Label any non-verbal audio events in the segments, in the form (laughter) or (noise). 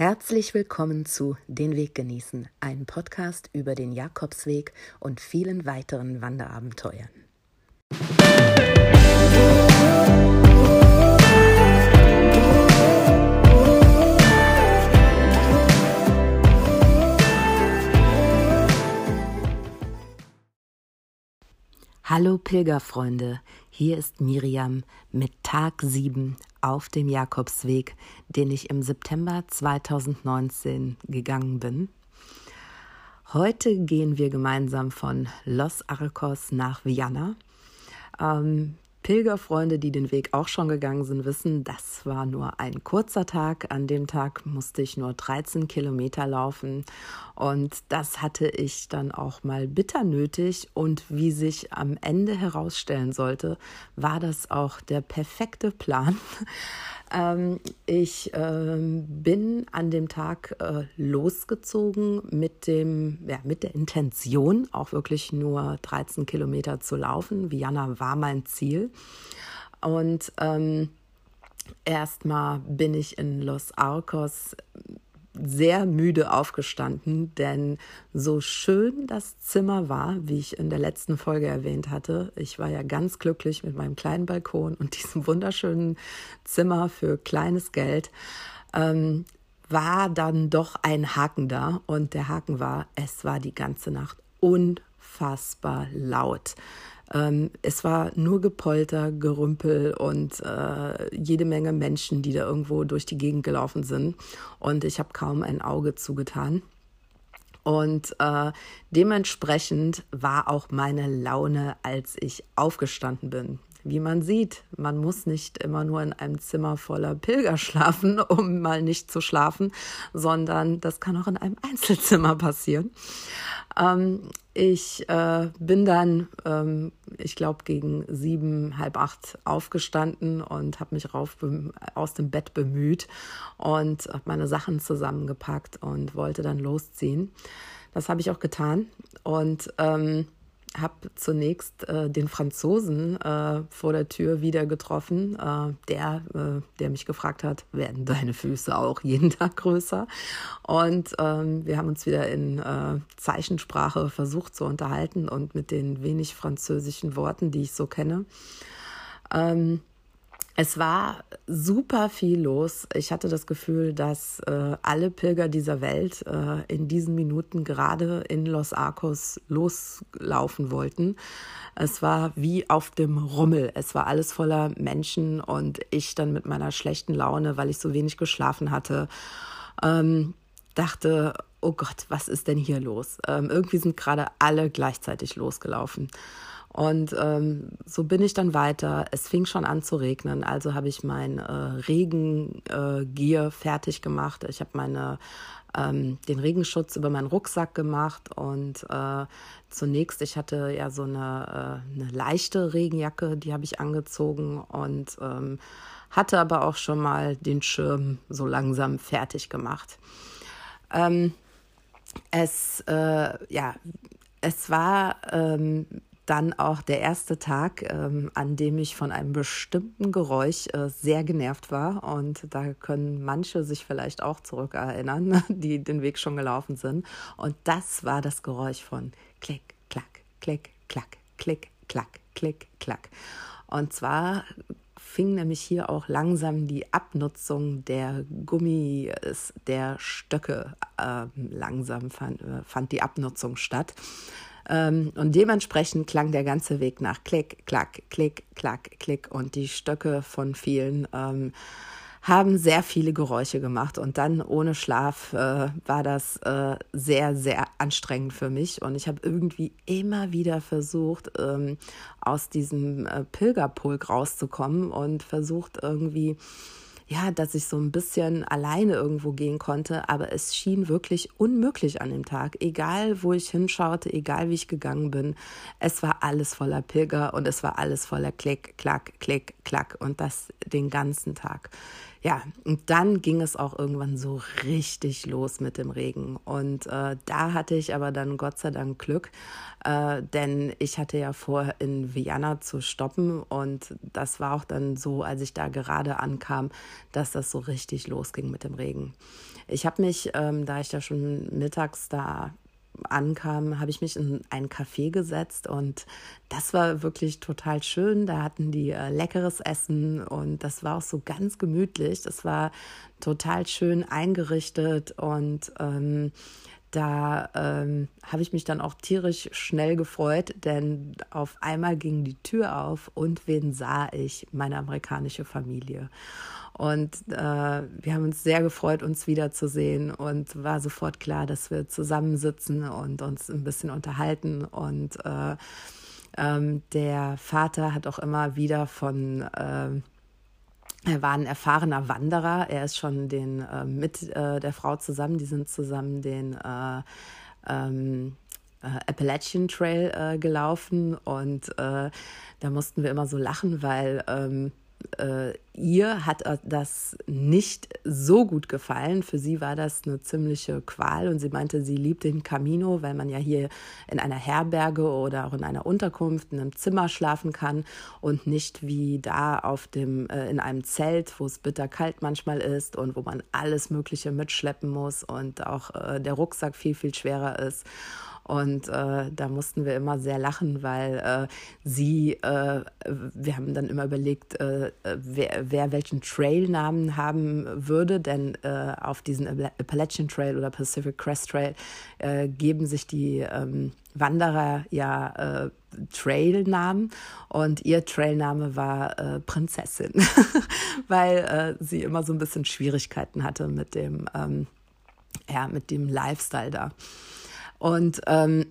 Herzlich willkommen zu Den Weg genießen, ein Podcast über den Jakobsweg und vielen weiteren Wanderabenteuern. Hallo Pilgerfreunde, hier ist Miriam mit Tag 7 auf dem Jakobsweg, den ich im September 2019 gegangen bin. Heute gehen wir gemeinsam von Los Arcos nach Viana. Ähm, Pilgerfreunde, die den Weg auch schon gegangen sind, wissen, das war nur ein kurzer Tag. An dem Tag musste ich nur 13 Kilometer laufen und das hatte ich dann auch mal bitter nötig. Und wie sich am Ende herausstellen sollte, war das auch der perfekte Plan. (laughs) Ähm, ich ähm, bin an dem Tag äh, losgezogen mit dem, ja, mit der Intention, auch wirklich nur 13 Kilometer zu laufen. Vienna war mein Ziel. Und ähm, erstmal bin ich in Los Arcos sehr müde aufgestanden, denn so schön das Zimmer war, wie ich in der letzten Folge erwähnt hatte, ich war ja ganz glücklich mit meinem kleinen Balkon und (laughs) diesem wunderschönen Zimmer für kleines Geld, ähm, war dann doch ein Haken da und der Haken war, es war die ganze Nacht unfassbar laut. Ähm, es war nur Gepolter, Gerümpel und äh, jede Menge Menschen, die da irgendwo durch die Gegend gelaufen sind. Und ich habe kaum ein Auge zugetan. Und äh, dementsprechend war auch meine Laune, als ich aufgestanden bin. Wie man sieht, man muss nicht immer nur in einem Zimmer voller Pilger schlafen, (laughs) um mal nicht zu schlafen, sondern das kann auch in einem (laughs) Einzelzimmer passieren. Ähm, ich äh, bin dann, ähm, ich glaube, gegen sieben, halb acht aufgestanden und habe mich rauf aus dem Bett bemüht und habe meine Sachen zusammengepackt und wollte dann losziehen. Das habe ich auch getan und ähm, habe zunächst äh, den Franzosen äh, vor der Tür wieder getroffen, äh, der, äh, der mich gefragt hat, werden deine Füße auch jeden Tag größer? Und ähm, wir haben uns wieder in äh, Zeichensprache versucht zu unterhalten und mit den wenig französischen Worten, die ich so kenne. Ähm, es war super viel los. Ich hatte das Gefühl, dass äh, alle Pilger dieser Welt äh, in diesen Minuten gerade in Los Arcos loslaufen wollten. Es war wie auf dem Rummel. Es war alles voller Menschen und ich dann mit meiner schlechten Laune, weil ich so wenig geschlafen hatte, ähm, dachte, oh Gott, was ist denn hier los? Ähm, irgendwie sind gerade alle gleichzeitig losgelaufen. Und ähm, so bin ich dann weiter. Es fing schon an zu regnen, also habe ich mein äh, Regengier äh, fertig gemacht. Ich habe meine ähm, den Regenschutz über meinen Rucksack gemacht und äh, zunächst, ich hatte ja so eine, äh, eine leichte Regenjacke, die habe ich angezogen und ähm, hatte aber auch schon mal den Schirm so langsam fertig gemacht. Ähm, es, äh, ja, es war ähm, dann auch der erste Tag, ähm, an dem ich von einem bestimmten Geräusch äh, sehr genervt war. Und da können manche sich vielleicht auch zurückerinnern, (laughs) die den Weg schon gelaufen sind. Und das war das Geräusch von Klick, Klack, Klick, Klack, Klick, Klack, Klick, Klack. Und zwar fing nämlich hier auch langsam die Abnutzung der Gummi, der Stöcke äh, langsam fand, äh, fand die Abnutzung statt. Ähm, und dementsprechend klang der ganze Weg nach Klick, Klack, Klick, Klack, Klick. Und die Stöcke von vielen ähm, haben sehr viele Geräusche gemacht. Und dann ohne Schlaf äh, war das äh, sehr, sehr anstrengend für mich. Und ich habe irgendwie immer wieder versucht, ähm, aus diesem äh, Pilgerpulk rauszukommen und versucht irgendwie ja, dass ich so ein bisschen alleine irgendwo gehen konnte, aber es schien wirklich unmöglich an dem Tag. Egal, wo ich hinschaute, egal wie ich gegangen bin, es war alles voller Pilger und es war alles voller Klick, Klack, Klick, Klack und das den ganzen Tag. Ja, und dann ging es auch irgendwann so richtig los mit dem Regen. Und äh, da hatte ich aber dann Gott sei Dank Glück, äh, denn ich hatte ja vor, in Vienna zu stoppen. Und das war auch dann so, als ich da gerade ankam, dass das so richtig losging mit dem Regen. Ich habe mich, ähm, da ich da schon mittags da ankam, habe ich mich in ein Café gesetzt und das war wirklich total schön. Da hatten die äh, leckeres Essen und das war auch so ganz gemütlich. Das war total schön eingerichtet und ähm, da ähm, habe ich mich dann auch tierisch schnell gefreut, denn auf einmal ging die Tür auf und wen sah ich? Meine amerikanische Familie. Und äh, wir haben uns sehr gefreut, uns wiederzusehen und war sofort klar, dass wir zusammensitzen und uns ein bisschen unterhalten. Und äh, ähm, der Vater hat auch immer wieder von äh, er war ein erfahrener Wanderer. Er ist schon den äh, mit äh, der Frau zusammen. Die sind zusammen den äh, ähm, äh, Appalachian Trail äh, gelaufen und äh, da mussten wir immer so lachen, weil ähm, äh, ihr hat das nicht so gut gefallen. Für sie war das eine ziemliche Qual und sie meinte, sie liebt den Camino, weil man ja hier in einer Herberge oder auch in einer Unterkunft in einem Zimmer schlafen kann und nicht wie da auf dem äh, in einem Zelt, wo es bitterkalt manchmal ist und wo man alles Mögliche mitschleppen muss und auch äh, der Rucksack viel viel schwerer ist. Und äh, da mussten wir immer sehr lachen, weil äh, sie, äh, wir haben dann immer überlegt, äh, wer, wer, welchen Trailnamen haben würde, denn äh, auf diesen Appalachian Trail oder Pacific Crest Trail äh, geben sich die ähm, Wanderer ja Trailnamen und ihr Trailname war Prinzessin, (laughs) weil sie immer so ein bisschen Schwierigkeiten hatte mit dem, ähm, ja, mit dem Lifestyle da. Und ähm,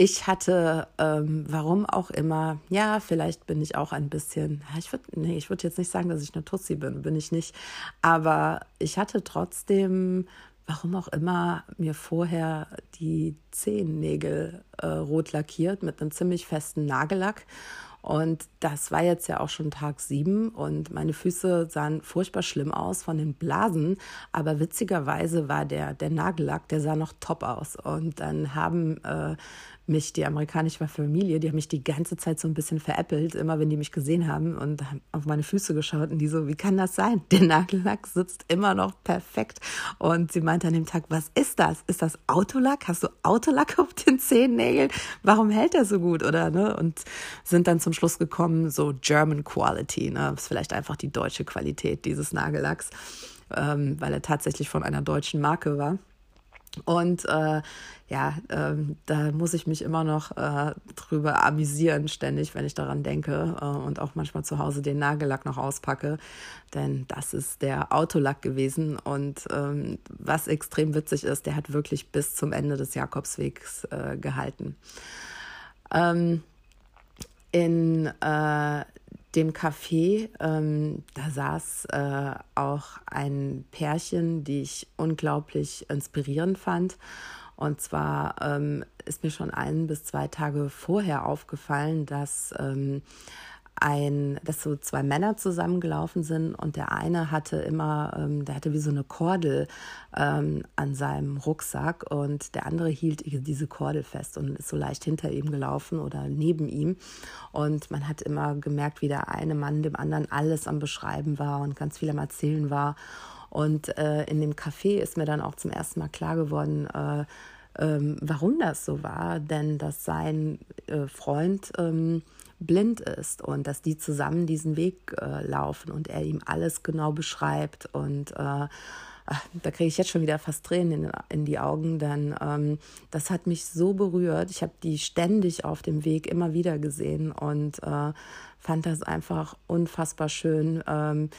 ich hatte, ähm, warum auch immer, ja, vielleicht bin ich auch ein bisschen, ich würde, nee, ich würde jetzt nicht sagen, dass ich eine Tussi bin, bin ich nicht. Aber ich hatte trotzdem, warum auch immer, mir vorher die Zehennägel äh, rot lackiert mit einem ziemlich festen Nagellack und das war jetzt ja auch schon Tag sieben und meine Füße sahen furchtbar schlimm aus von den Blasen. Aber witzigerweise war der, der Nagellack, der sah noch top aus. Und dann haben äh, mich die amerikanische Familie, die haben mich die ganze Zeit so ein bisschen veräppelt, immer wenn die mich gesehen haben und auf meine Füße geschaut und die so, wie kann das sein? Der Nagellack sitzt immer noch perfekt. Und sie meinte an dem Tag, was ist das? Ist das Autolack? Hast du Autolack auf den Zehennägeln? Warum hält er so gut? Oder ne? Und sind dann zum Schluss gekommen, so German Quality, ne? Ist vielleicht einfach die deutsche Qualität dieses Nagellacks, ähm, weil er tatsächlich von einer deutschen Marke war. Und äh, ja, äh, da muss ich mich immer noch äh, drüber amüsieren, ständig, wenn ich daran denke äh, und auch manchmal zu Hause den Nagellack noch auspacke. Denn das ist der Autolack gewesen. Und ähm, was extrem witzig ist, der hat wirklich bis zum Ende des Jakobswegs äh, gehalten. Ähm, in äh, dem Café, ähm, da saß äh, auch ein Pärchen, die ich unglaublich inspirierend fand. Und zwar ähm, ist mir schon ein bis zwei Tage vorher aufgefallen, dass ähm, ein, dass so zwei Männer zusammengelaufen sind und der eine hatte immer, ähm, der hatte wie so eine Kordel ähm, an seinem Rucksack und der andere hielt diese Kordel fest und ist so leicht hinter ihm gelaufen oder neben ihm. Und man hat immer gemerkt, wie der eine Mann dem anderen alles am Beschreiben war und ganz viel am Erzählen war. Und äh, in dem Café ist mir dann auch zum ersten Mal klar geworden, äh, ähm, warum das so war, denn dass sein äh, Freund ähm, blind ist und dass die zusammen diesen Weg äh, laufen und er ihm alles genau beschreibt und äh, da kriege ich jetzt schon wieder fast Tränen in, in die Augen, denn ähm, das hat mich so berührt. Ich habe die ständig auf dem Weg immer wieder gesehen und äh, fand das einfach unfassbar schön, ähm,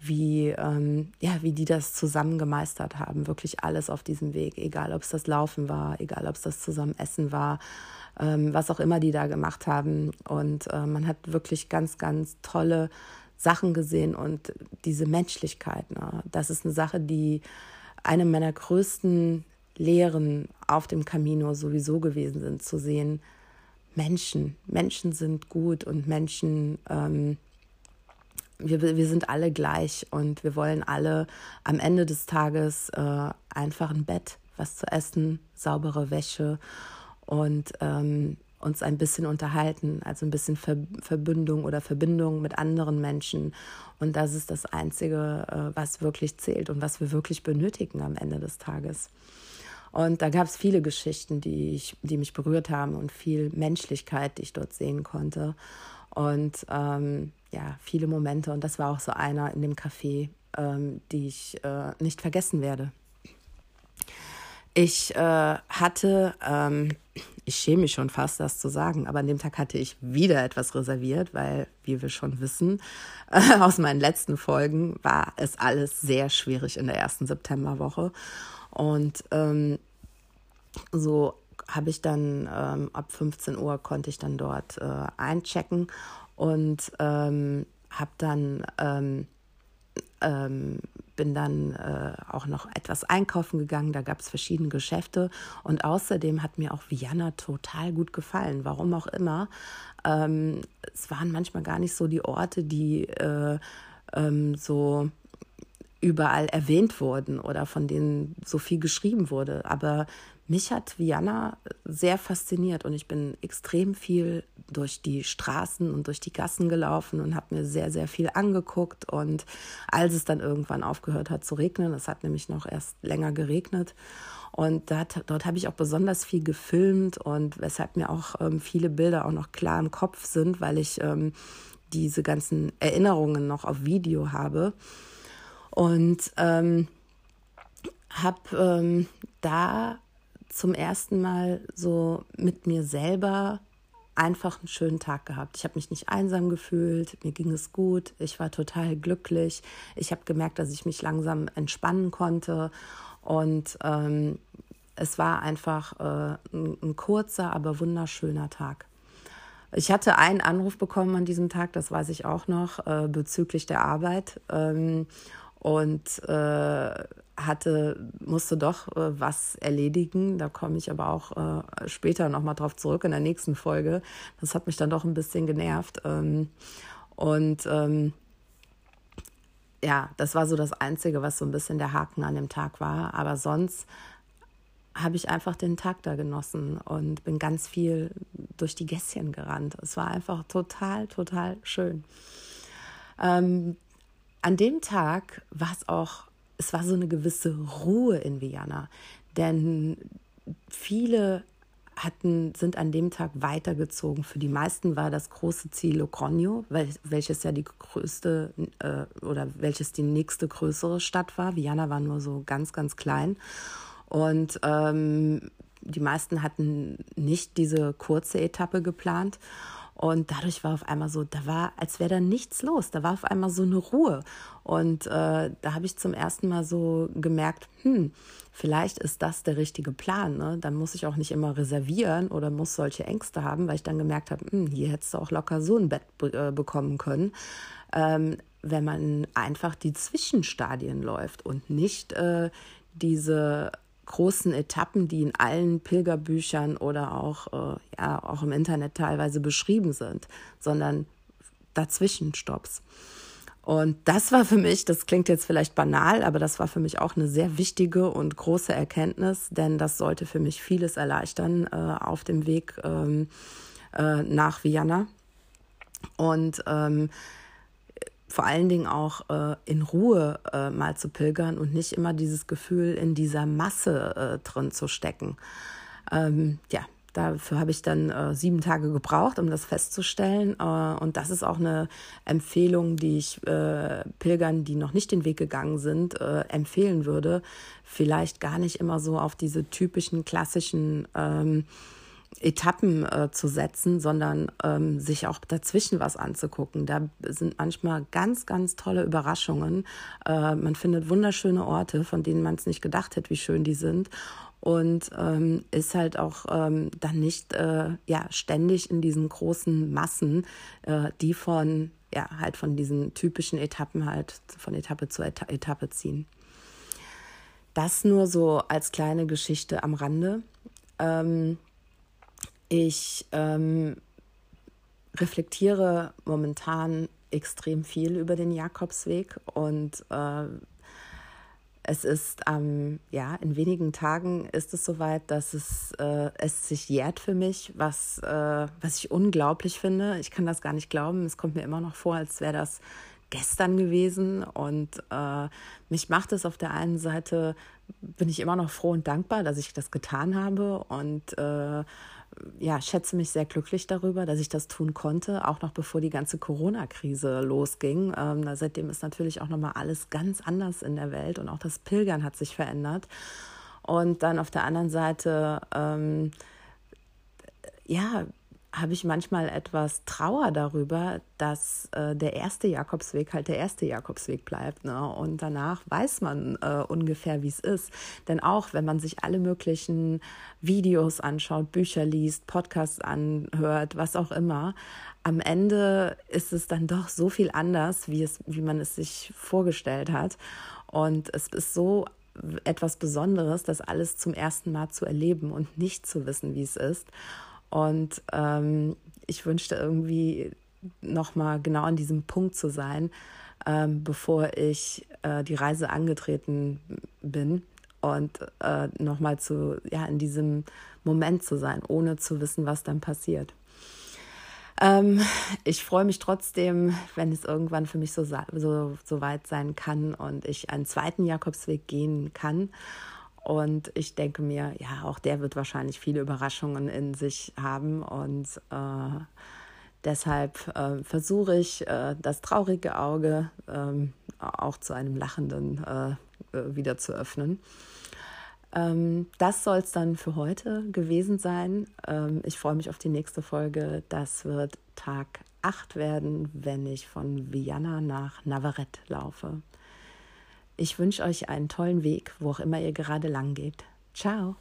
wie, ähm, ja, wie die das zusammen gemeistert haben. Wirklich alles auf diesem Weg, egal ob es das Laufen war, egal ob es das zusammen Essen war ähm, was auch immer die da gemacht haben. Und äh, man hat wirklich ganz, ganz tolle Sachen gesehen und diese Menschlichkeit. Ne? Das ist eine Sache, die eine meiner größten Lehren auf dem Camino sowieso gewesen sind, zu sehen, Menschen, Menschen sind gut und Menschen ähm, wir, wir sind alle gleich und wir wollen alle am Ende des Tages äh, einfach ein Bett, was zu essen, saubere Wäsche und ähm, uns ein bisschen unterhalten, also ein bisschen Ver Verbindung oder Verbindung mit anderen Menschen. Und das ist das Einzige, äh, was wirklich zählt und was wir wirklich benötigen am Ende des Tages. Und da gab es viele Geschichten, die, ich, die mich berührt haben und viel Menschlichkeit, die ich dort sehen konnte. Und ähm, ja, viele Momente. Und das war auch so einer in dem Café, ähm, die ich äh, nicht vergessen werde. Ich äh, hatte, ähm, ich schäme mich schon fast, das zu sagen, aber an dem Tag hatte ich wieder etwas reserviert, weil, wie wir schon wissen, äh, (laughs) aus meinen letzten Folgen war es alles sehr schwierig in der ersten Septemberwoche. Und ähm, so habe ich dann ähm, ab 15 Uhr konnte ich dann dort äh, einchecken und ähm, habe dann ähm, bin dann äh, auch noch etwas einkaufen gegangen. Da gab es verschiedene Geschäfte. Und außerdem hat mir auch Vienna total gut gefallen. Warum auch immer. Ähm, es waren manchmal gar nicht so die Orte, die äh, ähm, so überall erwähnt wurden oder von denen so viel geschrieben wurde. Aber mich hat Vienna sehr fasziniert und ich bin extrem viel durch die Straßen und durch die Gassen gelaufen und habe mir sehr, sehr viel angeguckt. Und als es dann irgendwann aufgehört hat zu regnen, es hat nämlich noch erst länger geregnet, und dort, dort habe ich auch besonders viel gefilmt und weshalb mir auch ähm, viele Bilder auch noch klar im Kopf sind, weil ich ähm, diese ganzen Erinnerungen noch auf Video habe. Und ähm, habe ähm, da zum ersten Mal so mit mir selber einfach einen schönen Tag gehabt. Ich habe mich nicht einsam gefühlt, mir ging es gut, ich war total glücklich. Ich habe gemerkt, dass ich mich langsam entspannen konnte und ähm, es war einfach äh, ein, ein kurzer, aber wunderschöner Tag. Ich hatte einen Anruf bekommen an diesem Tag, das weiß ich auch noch, äh, bezüglich der Arbeit. Ähm, und äh, hatte, musste doch äh, was erledigen. Da komme ich aber auch äh, später nochmal drauf zurück in der nächsten Folge. Das hat mich dann doch ein bisschen genervt. Ähm, und ähm, ja, das war so das Einzige, was so ein bisschen der Haken an dem Tag war. Aber sonst habe ich einfach den Tag da genossen und bin ganz viel durch die Gässchen gerannt. Es war einfach total, total schön. Ähm, an dem Tag war es auch es war so eine gewisse Ruhe in Vienna, denn viele hatten, sind an dem Tag weitergezogen. Für die meisten war das große Ziel Logroño, welches ja die größte äh, oder welches die nächste größere Stadt war. Vienna war nur so ganz, ganz klein. Und ähm, die meisten hatten nicht diese kurze Etappe geplant. Und dadurch war auf einmal so, da war, als wäre da nichts los. Da war auf einmal so eine Ruhe. Und äh, da habe ich zum ersten Mal so gemerkt, hm, vielleicht ist das der richtige Plan. Ne? Dann muss ich auch nicht immer reservieren oder muss solche Ängste haben, weil ich dann gemerkt habe, hm, hier hättest du auch locker so ein Bett äh, bekommen können. Ähm, wenn man einfach die Zwischenstadien läuft und nicht äh, diese großen Etappen, die in allen Pilgerbüchern oder auch, äh, ja, auch im Internet teilweise beschrieben sind, sondern dazwischen Stops. Und das war für mich, das klingt jetzt vielleicht banal, aber das war für mich auch eine sehr wichtige und große Erkenntnis, denn das sollte für mich vieles erleichtern äh, auf dem Weg ähm, äh, nach Vienna. Und ähm, vor allen Dingen auch äh, in Ruhe äh, mal zu pilgern und nicht immer dieses Gefühl in dieser Masse äh, drin zu stecken. Ähm, ja, dafür habe ich dann äh, sieben Tage gebraucht, um das festzustellen. Äh, und das ist auch eine Empfehlung, die ich äh, Pilgern, die noch nicht den Weg gegangen sind, empfehlen würde. Vielleicht gar nicht immer so auf diese typischen klassischen ähm, Etappen äh, zu setzen, sondern ähm, sich auch dazwischen was anzugucken. Da sind manchmal ganz, ganz tolle Überraschungen. Äh, man findet wunderschöne Orte, von denen man es nicht gedacht hätte, wie schön die sind. Und ähm, ist halt auch ähm, dann nicht äh, ja, ständig in diesen großen Massen, äh, die von, ja, halt von diesen typischen Etappen halt von Etappe zu Eta Etappe ziehen. Das nur so als kleine Geschichte am Rande. Ähm, ich ähm, reflektiere momentan extrem viel über den Jakobsweg und äh, es ist ähm, ja in wenigen Tagen ist es soweit, dass es, äh, es sich jährt für mich, was, äh, was ich unglaublich finde. Ich kann das gar nicht glauben. Es kommt mir immer noch vor, als wäre das gestern gewesen. Und äh, mich macht es auf der einen Seite, bin ich immer noch froh und dankbar, dass ich das getan habe und äh, ja, schätze mich sehr glücklich darüber, dass ich das tun konnte, auch noch bevor die ganze Corona-Krise losging. Ähm, seitdem ist natürlich auch nochmal alles ganz anders in der Welt und auch das Pilgern hat sich verändert. Und dann auf der anderen Seite, ähm, ja, habe ich manchmal etwas Trauer darüber, dass äh, der erste Jakobsweg halt der erste Jakobsweg bleibt. Ne? Und danach weiß man äh, ungefähr, wie es ist. Denn auch wenn man sich alle möglichen Videos anschaut, Bücher liest, Podcasts anhört, was auch immer, am Ende ist es dann doch so viel anders, wie, es, wie man es sich vorgestellt hat. Und es ist so etwas Besonderes, das alles zum ersten Mal zu erleben und nicht zu wissen, wie es ist. Und ähm, ich wünschte irgendwie nochmal genau an diesem Punkt zu sein, ähm, bevor ich äh, die Reise angetreten bin und äh, nochmal zu, ja, in diesem Moment zu sein, ohne zu wissen, was dann passiert. Ähm, ich freue mich trotzdem, wenn es irgendwann für mich so, so, so weit sein kann und ich einen zweiten Jakobsweg gehen kann und ich denke mir, ja, auch der wird wahrscheinlich viele Überraschungen in sich haben. Und äh, deshalb äh, versuche ich, äh, das traurige Auge ähm, auch zu einem lachenden äh, äh, wieder zu öffnen. Ähm, das soll es dann für heute gewesen sein. Ähm, ich freue mich auf die nächste Folge. Das wird Tag 8 werden, wenn ich von Vienna nach Navarrete laufe. Ich wünsche euch einen tollen Weg, wo auch immer ihr gerade lang geht. Ciao.